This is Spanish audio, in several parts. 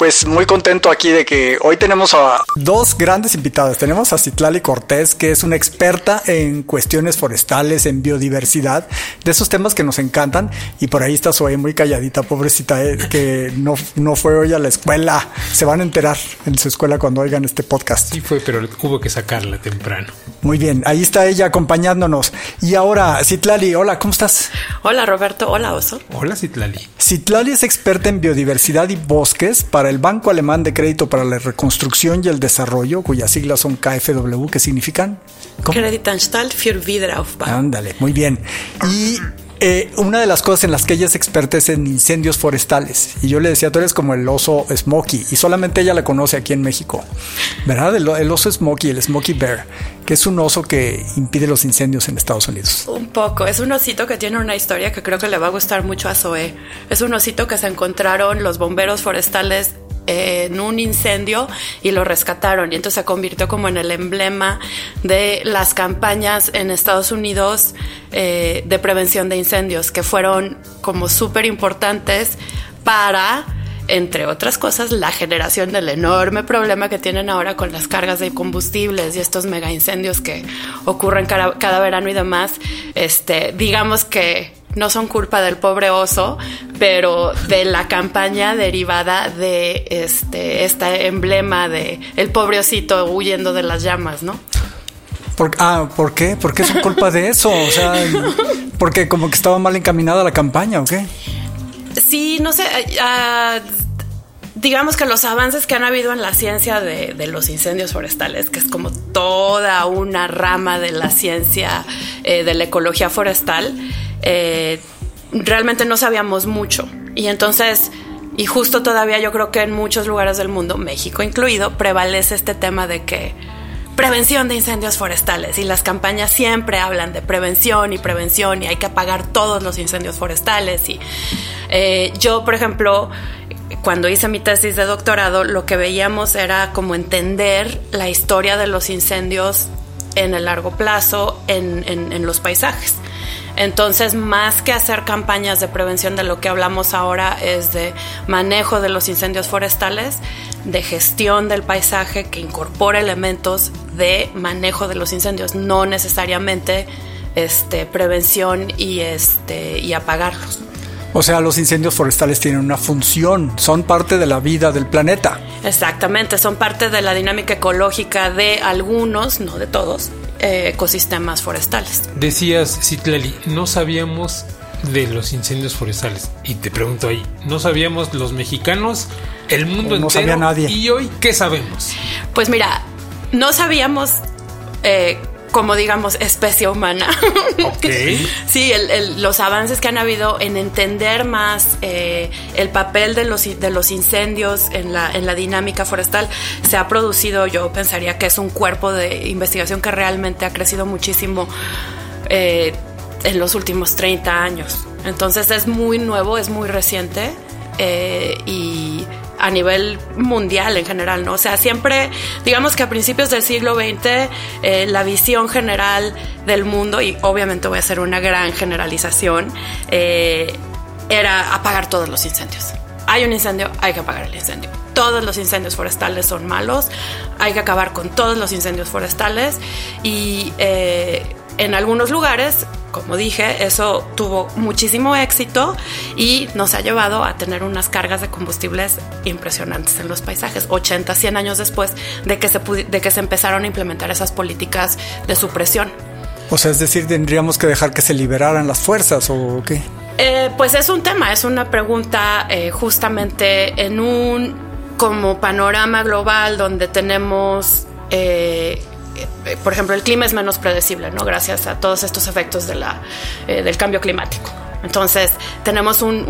Pues muy contento aquí de que hoy tenemos a dos grandes invitadas. Tenemos a Citlali Cortés, que es una experta en cuestiones forestales, en biodiversidad, de esos temas que nos encantan. Y por ahí está Zoe muy calladita, pobrecita, eh, que no, no fue hoy a la escuela. Se van a enterar en su escuela cuando oigan este podcast. Sí fue, pero hubo que sacarla temprano. Muy bien, ahí está ella acompañándonos. Y ahora, Citlali, hola, ¿cómo estás? Hola, Roberto. Hola, Oso. Hola, Citlali. Citlali es experta en biodiversidad y bosques para el Banco Alemán de Crédito para la Reconstrucción y el Desarrollo, cuyas siglas son KfW, ¿qué significan? Kreditanstalt für Wiederaufbau. Ándale, muy bien. Y eh, una de las cosas en las que ella es experta es en incendios forestales. Y yo le decía, tú eres como el oso Smokey. Y solamente ella la conoce aquí en México. ¿Verdad? El, el, oso Smokey, el Smokey Bear, que es un oso que impide los incendios en Estados Unidos. Un poco. Es un osito que tiene una historia que creo que le va a gustar mucho a Zoe. Es un osito que se encontraron los bomberos forestales en un incendio y lo rescataron. Y entonces se convirtió como en el emblema de las campañas en Estados Unidos eh, de prevención de incendios que fueron como súper importantes para entre otras cosas, la generación del enorme problema que tienen ahora con las cargas de combustibles y estos mega incendios que ocurren cada, cada verano y demás, este, digamos que no son culpa del pobre oso, pero de la campaña derivada de este, este emblema de el pobre osito huyendo de las llamas, ¿no? Por, ah, ¿por qué? ¿Por qué es culpa de eso? O sea, porque como que estaba mal encaminada la campaña, ¿o qué? Sí, no sé. Uh, digamos que los avances que han habido en la ciencia de, de, los incendios forestales, que es como toda una rama de la ciencia eh, de la ecología forestal, eh, realmente no sabíamos mucho. Y entonces, y justo todavía yo creo que en muchos lugares del mundo, México incluido, prevalece este tema de que prevención de incendios forestales. Y las campañas siempre hablan de prevención y prevención y hay que apagar todos los incendios forestales. Y eh, yo por ejemplo cuando hice mi tesis de doctorado lo que veíamos era como entender la historia de los incendios en el largo plazo en, en, en los paisajes entonces, más que hacer campañas de prevención de lo que hablamos ahora es de manejo de los incendios forestales, de gestión del paisaje que incorpora elementos de manejo de los incendios, no necesariamente este, prevención y, este, y apagarlos. O sea, los incendios forestales tienen una función, son parte de la vida del planeta. Exactamente, son parte de la dinámica ecológica de algunos, no de todos, ecosistemas forestales. Decías, Citlali, no sabíamos de los incendios forestales. Y te pregunto ahí, ¿no sabíamos los mexicanos, el mundo no entero? sabía nadie. ¿Y hoy qué sabemos? Pues mira, no sabíamos eh, como digamos especie humana. Okay. sí, el, el, los avances que han habido en entender más eh, el papel de los, de los incendios en la, en la dinámica forestal se ha producido, yo pensaría que es un cuerpo de investigación que realmente ha crecido muchísimo eh, en los últimos 30 años. Entonces es muy nuevo, es muy reciente eh, y a nivel mundial en general, ¿no? O sea, siempre, digamos que a principios del siglo XX, eh, la visión general del mundo, y obviamente voy a hacer una gran generalización, eh, era apagar todos los incendios. Hay un incendio, hay que apagar el incendio. Todos los incendios forestales son malos, hay que acabar con todos los incendios forestales y eh, en algunos lugares como dije, eso tuvo muchísimo éxito y nos ha llevado a tener unas cargas de combustibles impresionantes en los paisajes, 80, 100 años después de que se, de que se empezaron a implementar esas políticas de supresión. O sea, es decir, tendríamos que dejar que se liberaran las fuerzas o qué? Eh, pues es un tema, es una pregunta eh, justamente en un como panorama global donde tenemos... Eh, por ejemplo, el clima es menos predecible, ¿no? Gracias a todos estos efectos de la, eh, del cambio climático. Entonces, tenemos un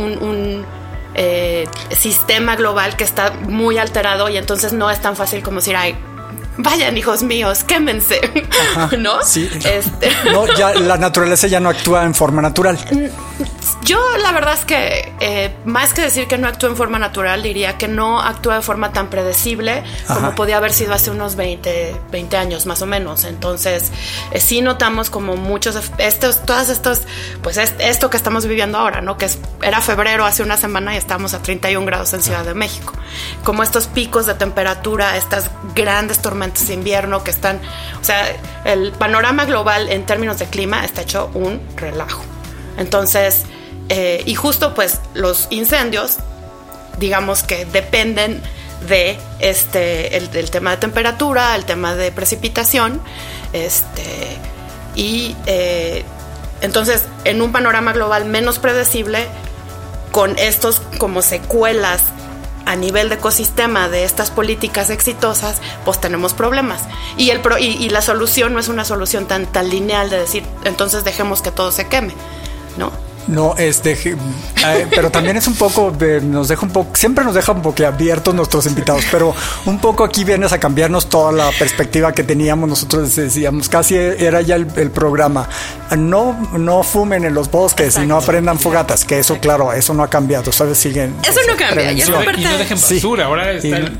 eh, sistema global que está muy alterado y entonces no es tan fácil como decir, ay, vayan hijos míos, quémense, Ajá, ¿no? Sí. Este. No, ya la naturaleza ya no actúa en forma natural. yo la verdad es que eh, más que decir que no actúa en forma natural, diría que no actúa de forma tan predecible como podía haber sido hace unos 20, 20 años más o menos. Entonces, eh, sí notamos como muchos, estos, todas estos, pues esto que estamos viviendo ahora, ¿no? Que era febrero hace una semana y estamos a 31 grados en Ciudad de México. Como estos picos de temperatura, estas grandes tormentas invierno que están, o sea, el panorama global en términos de clima está hecho un relajo. Entonces, eh, y justo pues los incendios, digamos que dependen de este el, tema de temperatura, el tema de precipitación, este y eh, entonces en un panorama global menos predecible con estos como secuelas a nivel de ecosistema de estas políticas exitosas, pues tenemos problemas. Y, el y, la solución no es una solución tan, tan lineal de decir, entonces dejemos que todo se queme, ¿no? No, este, eh, pero también es un poco, nos deja un poco, siempre nos deja un poco abiertos nuestros invitados, pero un poco aquí vienes a cambiarnos toda la perspectiva que teníamos nosotros, decíamos, casi era ya el, programa, no, no fumen en los bosques y no aprendan fogatas, que eso, claro, eso no ha cambiado, ¿sabes? Siguen. Eso no cambia, y no dejen basura, ahora está el,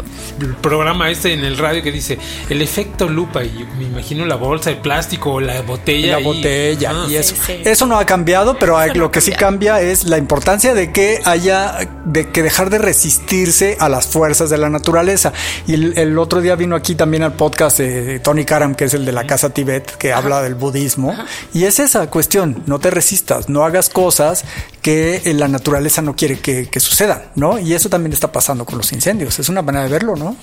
programa este en el radio que dice el efecto lupa, y me imagino la bolsa de plástico o la botella. La botella, ah. y eso. eso no ha cambiado, pero hay, lo que sí cambia es la importancia de que haya de que dejar de resistirse a las fuerzas de la naturaleza. Y el, otro día vino aquí también al podcast de Tony Karam, que es el de la Casa Tibet, que habla del budismo. Y es esa cuestión, no te resistas, no hagas cosas que la naturaleza no quiere que, sucedan, ¿no? Y eso también está pasando con los incendios. Es una manera de verlo, ¿no?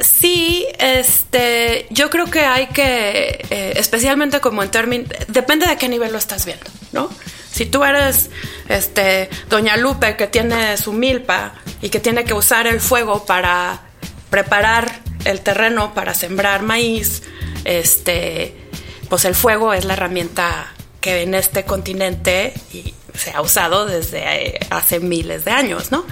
Sí, este, yo creo que hay que, eh, especialmente como en términos, depende de qué nivel lo estás viendo, ¿no? Si tú eres este doña Lupe que tiene su milpa y que tiene que usar el fuego para preparar el terreno para sembrar maíz, este pues el fuego es la herramienta que en este continente se ha usado desde eh, hace miles de años, ¿no?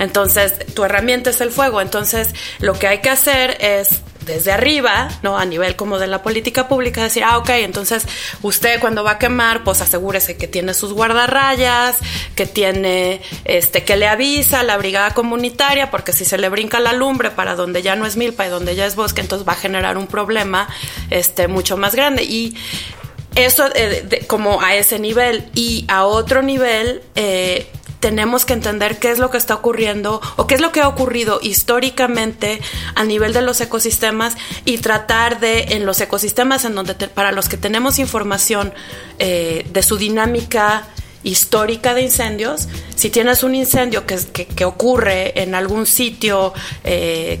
Entonces, tu herramienta es el fuego. Entonces, lo que hay que hacer es desde arriba, ¿no? A nivel como de la política pública, decir, ah, ok, entonces usted cuando va a quemar, pues asegúrese que tiene sus guardarrayas, que tiene, este, que le avisa la brigada comunitaria, porque si se le brinca la lumbre para donde ya no es milpa y donde ya es bosque, entonces va a generar un problema, este, mucho más grande. Y eso eh, como a ese nivel y a otro nivel eh, tenemos que entender qué es lo que está ocurriendo o qué es lo que ha ocurrido históricamente a nivel de los ecosistemas y tratar de en los ecosistemas en donde para los que tenemos información eh, de su dinámica histórica de incendios, si tienes un incendio que, que, ocurre en algún sitio eh,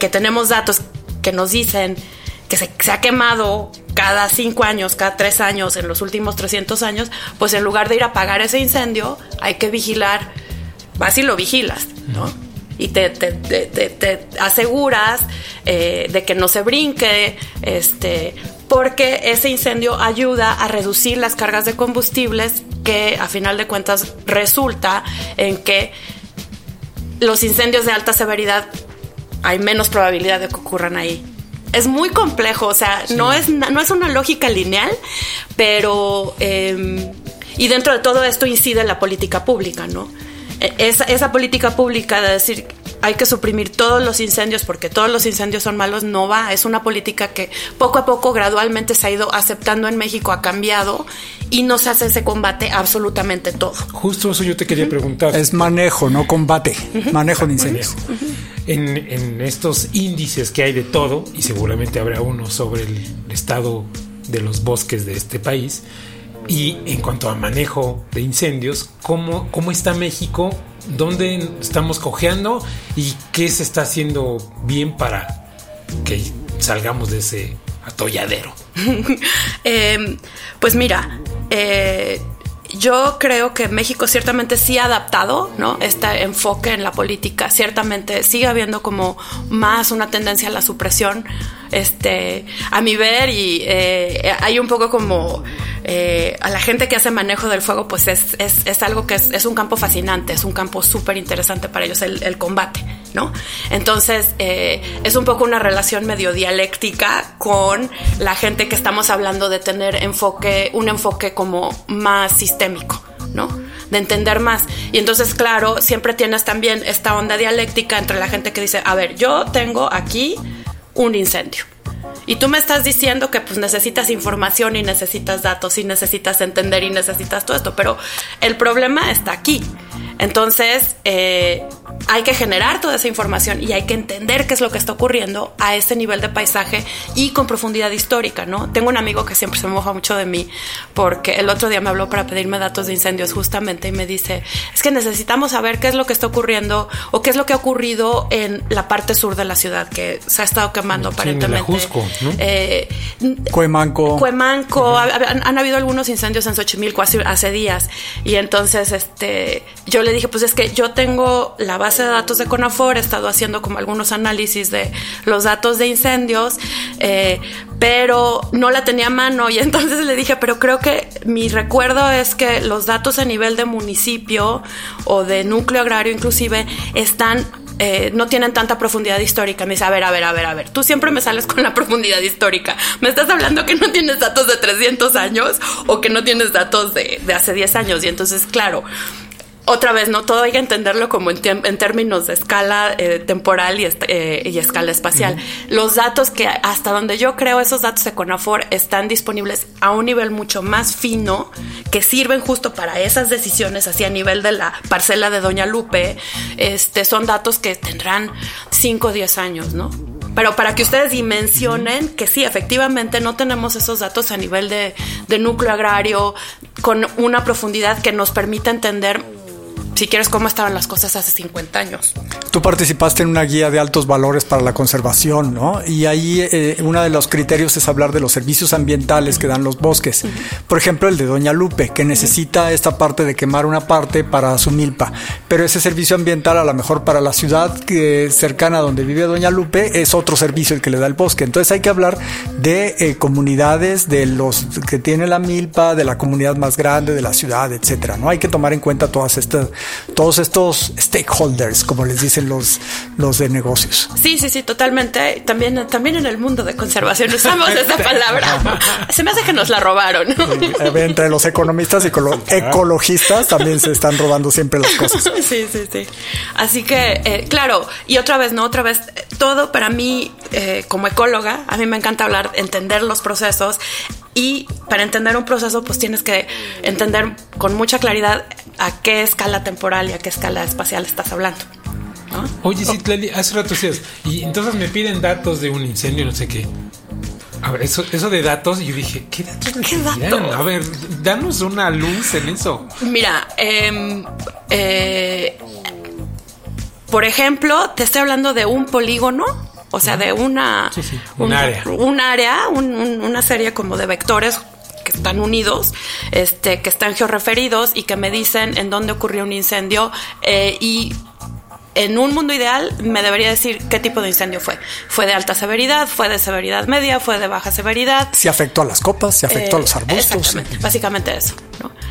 que tenemos datos que nos dicen que se, se ha quemado cada cinco años, cada tres años, en los últimos 300 años, pues en lugar de ir a apagar ese incendio, hay que vigilar, vas y lo vigilas, ¿no? Y te, te, aseguras eh, de que no se brinque, este, porque ese incendio ayuda a reducir las cargas de combustibles que a final de cuentas resulta en que los incendios de alta severidad hay menos probabilidad de que ocurran ahí es muy complejo, o sea, no, es, no es una lógica lineal, pero... Em, y dentro de todo esto incide la política pública, ¿no? E, esa, esa política pública de decir hay que suprimir todos los incendios porque todos los incendios son malos, no va. Es una política que poco a poco, gradualmente se ha ido aceptando en México, ha cambiado y nos hace ese combate absolutamente todo. Justo eso yo te quería preguntar. Es manejo, no combate. Manejo de incendios en, estos índices que hay de todo, y seguramente habrá uno sobre el estado de los bosques de este país, y en cuanto a manejo de incendios, ¿cómo, cómo está México? ¿Dónde estamos cojeando? ¿Y qué se está haciendo bien para que salgamos de ese atolladero? Em, pues mira, eh, yo creo que México ciertamente sí ha adaptado, ¿no? Este enfoque en la política, ciertamente sigue habiendo como más una tendencia a la supresión, este, a mi ver, y eh, hay un poco como eh, a la gente que hace manejo del fuego, pues es, es, algo que es, un campo fascinante, es un campo súper interesante para ellos, el, combate, ¿no? Entonces, eh, es un poco una relación medio dialéctica con la gente que estamos hablando de tener enfoque, un enfoque como más sistémico. ¿no? De entender más. Y entonces, claro, siempre tienes también esta onda dialéctica entre la gente que dice, a ver, yo tengo aquí un incendio. Y tú me estás diciendo que pues necesitas información y necesitas datos y necesitas entender y necesitas todo esto, pero el problema está aquí. Entonces, eh, hay que generar toda esa información y hay que entender qué es lo que está ocurriendo a ese nivel de paisaje y con profundidad histórica, ¿no? Tengo un amigo que siempre se moja mucho de mí porque el otro día me habló para pedirme datos de incendios justamente y me dice, es que necesitamos saber qué es lo que está ocurriendo o qué es lo que ha ocurrido en la parte sur de la ciudad que se ha estado quemando aparentemente. ¿no? eh, Cuemanco. Cuemanco, han, habido algunos incendios en Xochimilco hace, hace días y entonces este, yo le dije, pues es que yo tengo la base de datos de CONAFOR, he estado haciendo como algunos análisis de los datos de incendios, eh, pero no la tenía a mano y entonces le dije, pero creo que mi recuerdo es que los datos a nivel de municipio o de núcleo agrario inclusive están eh, no tienen tanta profundidad histórica. Me dice, a ver, a ver, a ver, a ver, tú siempre me sales con la profundidad histórica. Me estás hablando que no tienes datos de 300 años o que no tienes datos de, de hace 10 años. Y entonces, claro, otra vez, no todo hay que entenderlo como en, términos de escala eh, temporal y, eh, y, escala espacial. Los datos que hasta donde yo creo esos datos de Conafor están disponibles a un nivel mucho más fino que sirven justo para esas decisiones así a nivel de la parcela de Doña Lupe. Este son datos que tendrán 5 o 10 años, ¿no? Pero para que ustedes dimensionen que sí, efectivamente no tenemos esos datos a nivel de, de núcleo agrario con una profundidad que nos permita entender si quieres, cómo estaban las cosas hace 50 años. Tú participaste en una guía de altos valores para la conservación, ¿no? Y ahí eh, uno de los criterios es hablar de los servicios ambientales que dan los bosques. Por ejemplo, el de Doña Lupe, que necesita esta parte de quemar una parte para su milpa. Pero ese servicio ambiental, a lo mejor para la ciudad que, cercana donde vive Doña Lupe, es otro servicio el que le da el bosque. Entonces hay que hablar de eh, comunidades, de los que tiene la milpa, de la comunidad más grande, de la ciudad, etcétera. ¿no? Hay que tomar en cuenta todas estas todos estos stakeholders, como les dicen los, los de negocios. Sí, sí, sí, totalmente. También, también en el mundo de conservación usamos esa palabra. Se me hace que nos la robaron. Entre los economistas y los ecologistas también se están robando siempre las cosas. Sí, sí, sí. Así que, eh, claro, y otra vez, ¿no? Otra vez, todo para mí, eh, como ecóloga, a mí me encanta hablar, entender los procesos y para entender un proceso, pues tienes que entender con mucha claridad a qué escala temporal y a qué escala espacial estás hablando. Oye, sí, hace rato decías, y entonces me piden datos de un incendio, no sé qué. A ver, eso, eso de datos, yo dije, ¿qué datos ¿Qué datos? A ver, danos una luz en eso. Mira, em, eh, por ejemplo, te estoy hablando de un polígono, o sea, de una, un, área, un área una serie como de vectores que están unidos, este, que están georreferidos y que me dicen en dónde ocurrió un incendio eh, y en un mundo ideal me debería decir qué tipo de incendio fue. ¿Fue de alta severidad? ¿Fue de severidad media? ¿Fue de baja severidad? Si afectó a las copas, si afectó a los eh, arbustos. básicamente eso.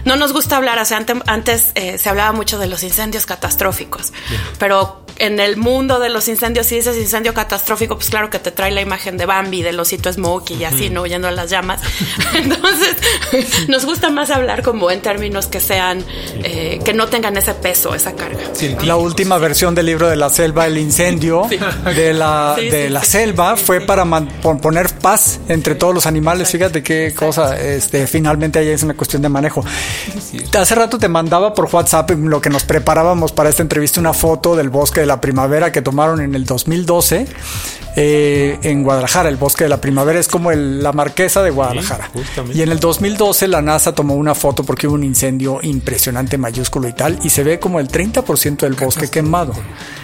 ¿no? nos gusta hablar, o sea, antes, eh, se hablaba mucho de los incendios catastróficos, pero en el mundo de los incendios, si dices incendio catastrófico, pues claro que te trae la imagen de Bambi, del osito Smokey y así, ¿no? Huyendo a las llamas. Entonces, nos gusta más hablar como en términos que sean, eh, que no tengan ese peso, esa carga. La última versión del libro de la selva, el incendio de la, de la selva, fue para poner paz entre todos los animales. Fíjate qué cosa, este, finalmente ahí es una cuestión de manejo. Hace rato te mandaba por WhatsApp lo que nos preparábamos para esta entrevista, una foto del bosque de la primavera que tomaron en el 2012 eh, en Guadalajara. El bosque de la primavera es como la marquesa de Guadalajara. y en el 2012 la NASA tomó una foto porque hubo un incendio impresionante, mayúsculo y tal, y se ve como el 30% del bosque quemado.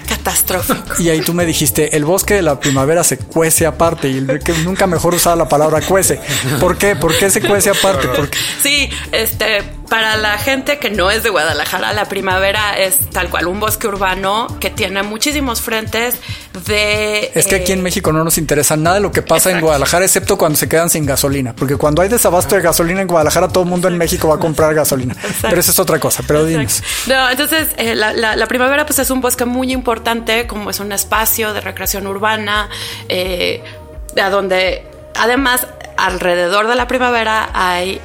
Catastrófico. Y ahí tú me dijiste, el bosque de la primavera se cuece aparte, y que nunca mejor usaba la palabra cuece. ¿Por qué? ¿Por qué se cuece aparte? Porque... Sí, este, para la gente que no es de Guadalajara, la primavera es tal cual un bosque urbano que tiene muchísimos frentes de... Es que aquí en eh, México no nos interesa nada de lo que pasa en Guadalajara, excepto cuando se quedan sin gasolina, porque cuando hay desabasto de gasolina en Guadalajara, todo el mundo en México va a comprar gasolina. Pero eso es otra cosa, pero dinos. No, entonces, eh, la, primavera pues es un bosque muy importante, como es un espacio de recreación urbana, eh, a donde además alrededor de la primavera hay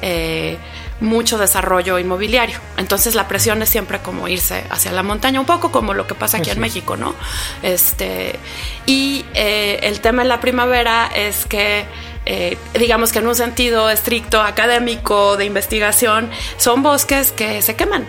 mucho desarrollo inmobiliario. Entonces la presión es siempre como irse hacia la montaña, un poco como lo que pasa aquí en México, ¿no? Este, y eh, el tema de la primavera es que eh, digamos que en un sentido estricto académico de investigación, son bosques que se queman.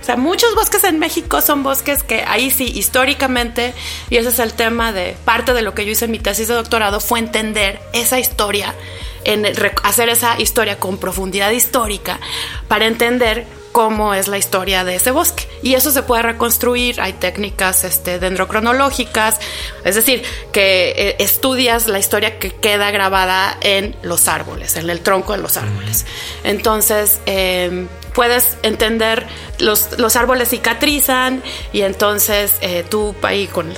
O sea, muchos bosques en México son bosques que ahí sí, históricamente, y ese es el tema de parte de lo que yo hice en mi tesis de doctorado, fue entender esa historia, en hacer esa historia con profundidad histórica para entender cómo es la historia de ese bosque. Y eso se puede reconstruir, hay técnicas este, dendrocronológicas, es decir, que eh, estudias la historia que queda grabada en los árboles, en el tronco de los árboles. Entonces, em, puedes entender, los, los, árboles cicatrizan y entonces eh, tú ahí con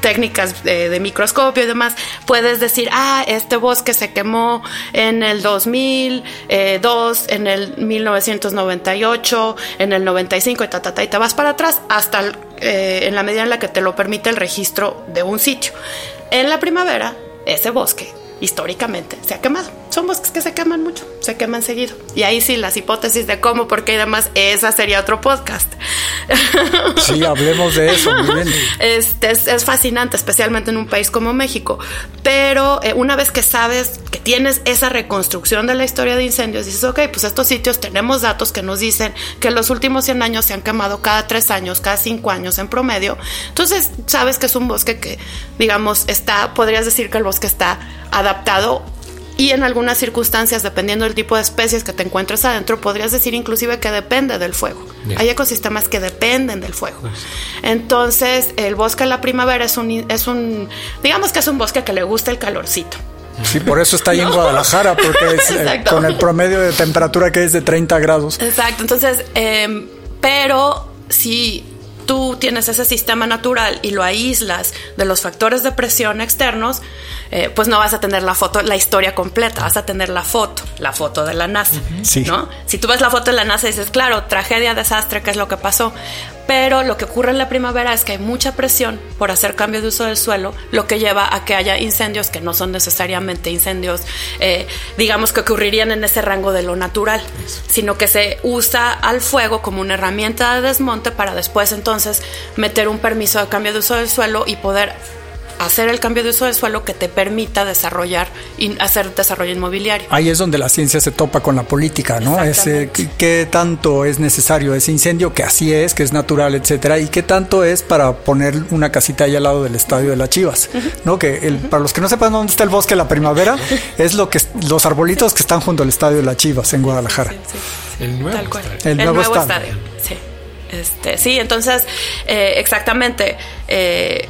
técnicas de, microscopio y demás, puedes decir, ah, este bosque se quemó en el 2002, eh, en el 1998, en el 95 y ta, ta, ta, y te vas para atrás hasta eh, en la medida en la que te lo permite el registro de un sitio. En la primavera, ese bosque históricamente se ha quemado. Son bosques que se queman mucho, se queman seguido. Y ahí sí, las hipótesis de cómo, por qué y demás, esa sería otro podcast. Sí, hablemos de eso. Este, es, fascinante, especialmente en un país como México. Pero eh, una vez que sabes que tienes esa reconstrucción de la historia de incendios, dices, ok, pues estos sitios tenemos datos que nos dicen que en los últimos 100 años se han quemado cada 3 años, cada 5 años en promedio. Entonces, sabes que es un bosque que, digamos, está, podrías decir que el bosque está adaptado y en algunas circunstancias, dependiendo del tipo de especies que te encuentres adentro, podrías decir inclusive que depende del fuego. Hay ecosistemas que dependen del fuego. Pues. Entonces, el bosque de la primavera es un, es un, digamos que es un bosque que le gusta el calorcito. Sí, por eso está ahí en Guadalajara, porque es, eh, con el promedio de temperatura que es de 30 grados. Exacto, entonces, em, pero si tú tienes ese sistema natural y lo aíslas de los factores de presión externos, eh, pues no vas a tener la foto, la historia completa, vas a tener la foto, la foto de la NASA, ¿no? Si tú ves la foto de la NASA y dices, claro, tragedia, desastre, ¿qué es lo que pasó? Pero lo que ocurre en la primavera es que hay mucha presión por hacer cambio de uso del suelo, lo que lleva a que haya incendios que no son necesariamente incendios, eh, digamos que ocurrirían en ese rango de lo natural, sino que se usa al fuego como una herramienta de desmonte para después entonces meter un permiso de cambio de uso del suelo y poder hacer el cambio de uso del suelo que te permita desarrollar y hacer desarrollo inmobiliario. Ahí es donde la ciencia se topa con la política, ¿no? Ese, ¿qué, tanto es necesario ese incendio? Que así es, que es natural, etcétera, y qué tanto es para poner una casita ahí al lado del estadio de las Chivas, ¿no? Que el, para los que no sepan dónde está el bosque de la primavera, es lo que los arbolitos que están junto al estadio de las Chivas en Guadalajara. El nuevo, El, nuevo, estadio. Sí. Este, sí, entonces, eh, exactamente. Eh,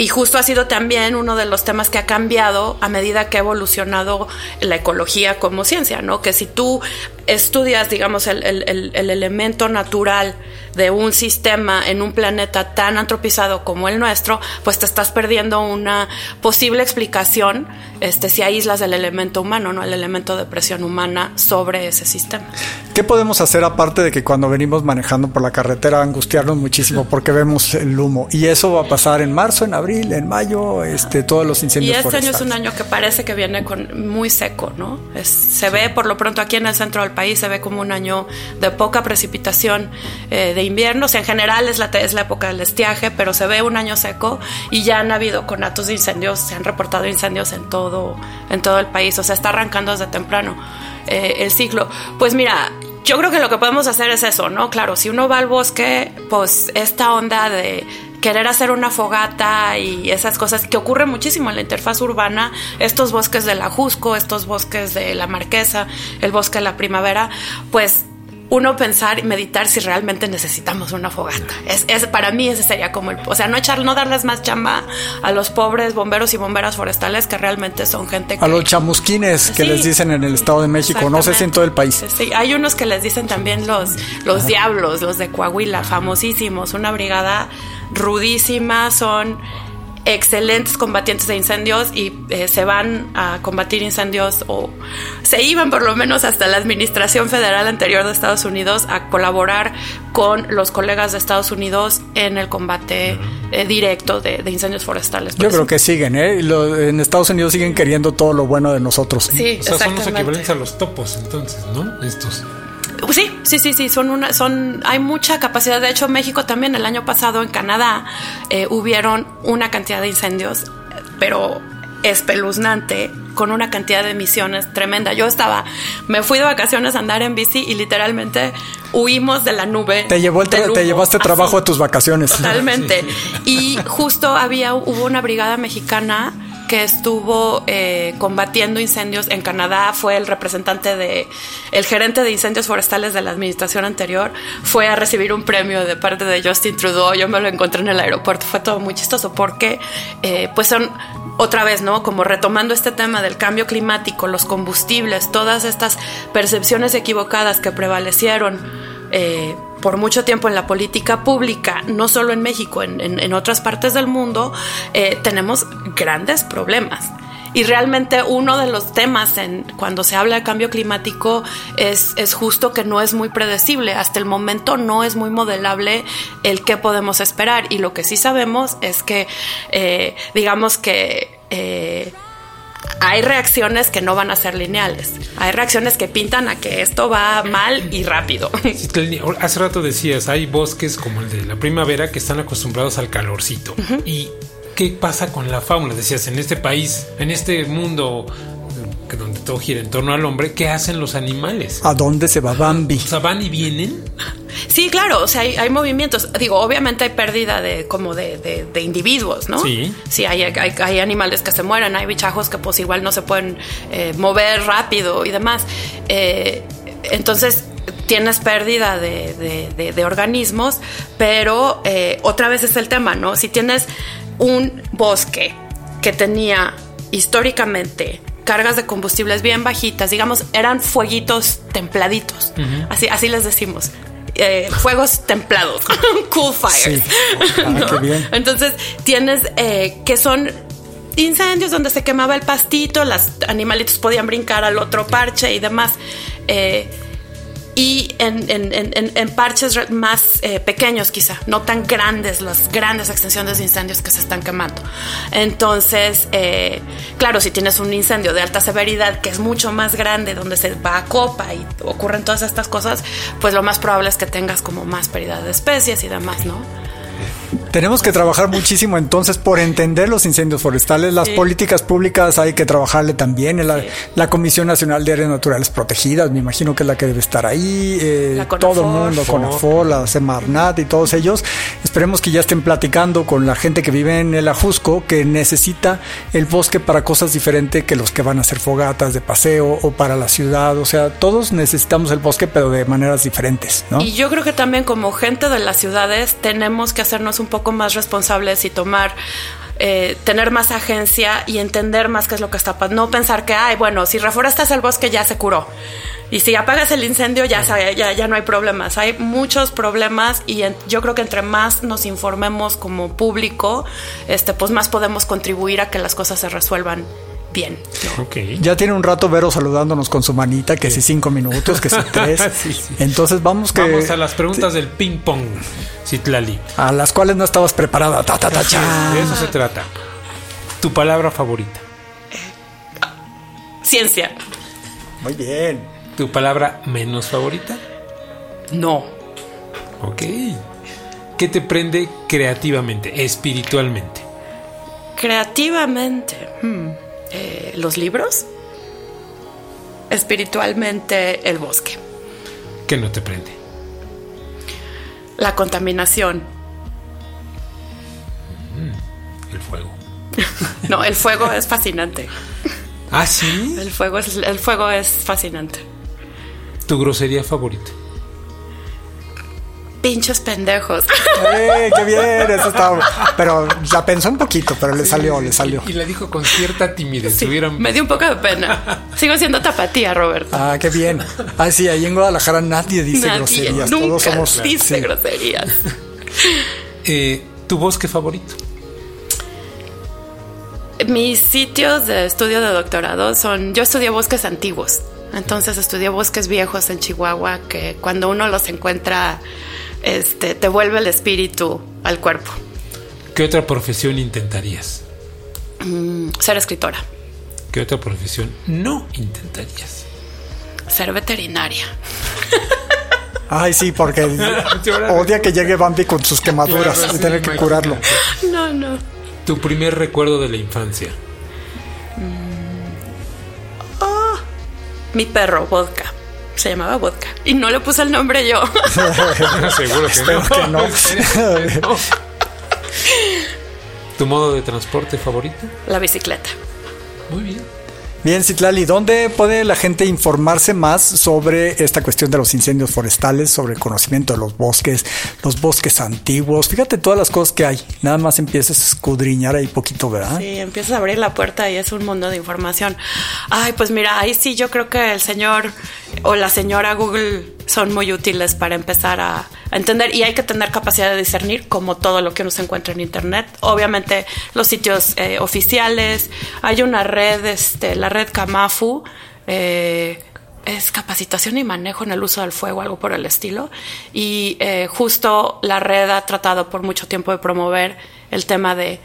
y justo ha sido también uno de los temas que ha cambiado a medida que ha evolucionado la ecología como ciencia, ¿no? Que si tú estudias, digamos, el, el, el elemento natural de un sistema en un planeta tan antropizado como el nuestro, pues te estás perdiendo una posible explicación este, si aíslas el elemento humano, ¿no? El elemento de presión humana sobre ese sistema. ¿Qué podemos hacer aparte de que cuando venimos manejando por la carretera angustiarnos muchísimo porque vemos el humo? Y eso va a pasar en marzo, en abril, en mayo, este, todos los incendios. Y este año es un año que parece que viene con muy seco, ¿no? se ve por lo pronto aquí en el centro del país, se ve como un año de poca precipitación eh, de invierno. O en general es la, es la época del estiaje, pero se ve un año seco y ya han habido conatos de incendios, se han reportado incendios en todo, en todo el país. O sea, está arrancando desde temprano eh, el ciclo. Pues mira, yo creo que lo que podemos hacer es eso, ¿no? Claro, si uno va al bosque, pues esta onda de querer hacer una fogata y esas cosas que ocurre muchísimo en la interfaz urbana, estos bosques de la estos bosques de la Marquesa, el bosque de la Primavera, pues uno pensar y meditar si realmente necesitamos una fogata. Es, para mí ese sería como el, o sea, no echar, no darles más chamba a los pobres bomberos y bomberas forestales que realmente son gente que, a los chamusquines que les dicen en el Estado de México, no sé si en todo el país. Sí, hay unos que les dicen también los los diablos, los de Coahuila, famosísimos, una brigada rudísima, son excelentes combatientes de incendios y eh, se van a combatir incendios o se iban por lo menos hasta la Administración Federal anterior de Estados Unidos a colaborar con los colegas de Estados Unidos en el combate eh, directo de, incendios forestales. Yo creo que siguen, ¿eh? en Estados Unidos siguen queriendo todo lo bueno de nosotros. Sí, o sea, son los equivalentes a los topos entonces, ¿no? Estos. Sí, sí, sí, sí, son una, son, hay mucha capacidad. De hecho, México también el año pasado en Canadá eh, hubieron una cantidad de incendios, pero espeluznante con una cantidad de emisiones tremenda. Yo estaba, me fui de vacaciones a andar en bici y literalmente huimos de la nube. Te, llevó te llevaste trabajo a tus vacaciones. Totalmente. Y justo había, hubo una brigada mexicana que estuvo eh, combatiendo incendios en Canadá, fue el representante de, el gerente de incendios forestales de la administración anterior, fue a recibir un premio de parte de Justin Trudeau, yo me lo encontré en el aeropuerto, fue todo muy chistoso porque eh, pues son otra vez, ¿no? Como retomando este tema del cambio climático, los combustibles, todas estas percepciones equivocadas que prevalecieron. Eh, por mucho tiempo en la política pública, no solo en México, en, otras partes del mundo, eh, tenemos grandes problemas. Y realmente uno de los temas cuando se habla de cambio climático es, es, justo que no es muy predecible. Hasta el momento no es muy modelable el qué podemos esperar. Y lo que sí sabemos es que, eh, digamos que... hay reacciones que no van a ser lineales. Hay reacciones que pintan a que esto va mal y rápido. Hace rato decías, hay bosques como el de la primavera que están acostumbrados al calorcito. ¿Y qué pasa con la fauna? Decías, en este país, en este mundo donde todo gira en torno al hombre, ¿qué hacen los animales? ¿A dónde se va Bambi? O sea, van y vienen. Sí, claro, o sea, hay, movimientos. Digo, obviamente hay pérdida de como de, individuos, ¿no? Sí. Sí, hay, hay, animales que se mueren, hay bichajos que pues igual no se pueden eh, mover rápido y demás. Eh, entonces, tienes pérdida de, organismos, pero eh, otra vez es el tema, ¿no? Si tienes un bosque que tenía históricamente cargas de combustibles bien bajitas, digamos, eran fueguitos templaditos, así, así les decimos. Eh, fuegos templados, cool fires. Ah, Entonces tienes eh, que son incendios donde se quemaba el pastito, los animalitos podían brincar al otro parche y demás. Eh, y en, parches más eh, pequeños quizá, no tan grandes, las grandes extensiones de incendios que se están quemando. Entonces, eh, claro, si tienes un incendio de alta severidad que es mucho más grande, donde se va a copa y ocurren todas estas cosas, pues lo más probable es que tengas como más pérdida de especies y demás, ¿no? Tenemos que trabajar muchísimo entonces por entender los incendios forestales. Las políticas públicas hay que trabajarle también. La, la, Comisión Nacional de Áreas Naturales Protegidas, me imagino que es la que debe estar ahí. Eh, todo el mundo, CONAFOR, la Semarnat y todos ellos. Esperemos que ya estén platicando con la gente que vive en el Ajusco, que necesita el bosque para cosas diferentes que los que van a hacer fogatas de paseo o para la ciudad. O sea, todos necesitamos el bosque, pero de maneras diferentes. ¿no? Y yo creo que también como gente de las ciudades tenemos que hacernos un poco más responsables y tomar eh, tener más agencia y entender más qué es lo que está pasando. No pensar que, ay, bueno, si reforestas el bosque ya se curó. Y si apagas el incendio ya, ya, ya no hay problemas. Hay muchos problemas y yo creo que entre más nos informemos como público, este, pues más podemos contribuir a que las cosas se resuelvan bien. Ya tiene un rato Vero saludándonos con su manita, que si cinco minutos, que si tres. Entonces vamos que... Vamos a las preguntas del ping pong, Citlali. A las cuales no estabas preparada. Ta, ta, ta, de eso se trata. Tu palabra favorita. Ciencia. Muy bien. ¿Tu palabra menos favorita? No. Ok. ¿Qué te prende creativamente, espiritualmente? Creativamente. Hmm. Eh, los libros, espiritualmente el bosque. ¿Qué no te prende? La contaminación. Mm, el fuego. no, el fuego es fascinante. ¿Ah, sí? El fuego es, el fuego es fascinante. ¿Tu grosería favorita? Pinches pendejos. ¡Eh, qué bien! Eso estaba. Pero la pensó un poquito, pero le salió, le salió. Y la dijo con cierta timidez. Me dio un poco de pena. Sigo siendo tapatía, Roberto. Ah, qué bien. Ah, sí, ahí en Guadalajara nadie dice groserías. Nunca Todos somos. Dice groserías. Eh, ¿Tu bosque favorito? Mis sitios de estudio de doctorado son. Yo estudié bosques antiguos. Entonces estudié bosques viejos en Chihuahua que cuando uno los encuentra este, te vuelve el espíritu al cuerpo. ¿Qué otra profesión intentarías? Mm, ser escritora. ¿Qué otra profesión no intentarías? Ser veterinaria. Ay, sí, porque odia que llegue Bambi con sus quemaduras y tener que curarlo. No, no. Tu primer recuerdo de la infancia. Oh, mi perro, vodka. Se llamaba vodka. Y no le puse el nombre yo. Seguro que no. ¿Tu modo de transporte favorito? La bicicleta. Muy bien. Bien, Citlali, ¿dónde puede la gente informarse más sobre esta cuestión de los incendios forestales, sobre el conocimiento de los bosques, los bosques antiguos? Fíjate todas las cosas que hay. Nada más empiezas a escudriñar ahí poquito, ¿verdad? Sí, empiezas a abrir la puerta y es un mundo de información. Ay, pues mira, ahí sí yo creo que el señor o la señora Google son muy útiles para empezar a, entender y hay que tener capacidad de discernir como todo lo que uno se encuentra en internet. Obviamente los sitios eh, oficiales, hay una red, este, la red Kamafu, eh, es capacitación y manejo en el uso del fuego, algo por el estilo. Y eh, justo la red ha tratado por mucho tiempo de promover el tema de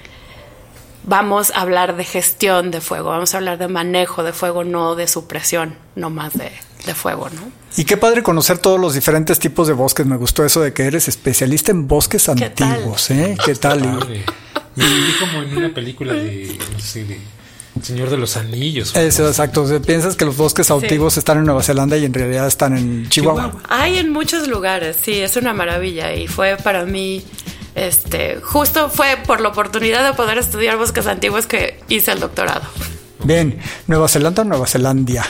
vamos a hablar de gestión de fuego, vamos a hablar de manejo de fuego, no de supresión, no más de, fuego, ¿no? Y qué padre conocer todos los diferentes tipos de bosques. Me gustó eso de que eres especialista en bosques antiguos, ¿eh? ¿Qué tal? Vi como en una película de, no sé, de Señor de los Anillos. Eso, exacto. piensas que los bosques antiguos están en Nueva Zelanda y en realidad están en Chihuahua. Hay en muchos lugares, sí, es una maravilla y fue para mí este, justo fue por la oportunidad de poder estudiar bosques antiguos que hice el doctorado. Bien, ¿Nueva Zelanda o Nueva Zelandia?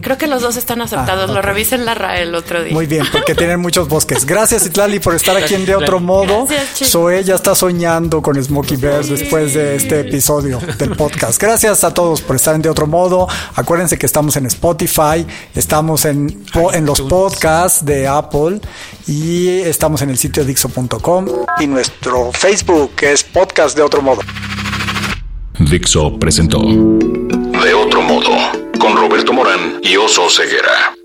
Creo que los dos están aceptados. Ah, Lo revisé en la RAE el otro día. Muy bien, porque tienen muchos bosques. Gracias, Itlali, por estar aquí en De Otro Modo. Zoe ya está soñando con Smokey Bears después de este episodio del podcast. Gracias a todos por estar en De Otro Modo. Acuérdense que estamos en Spotify, estamos en, en los podcasts de Apple y estamos en el sitio Dixo.com y nuestro Facebook que es Podcast de Otro Modo. Dixo presentó De Otro Modo con Roberto Morán y Oso Ceguera.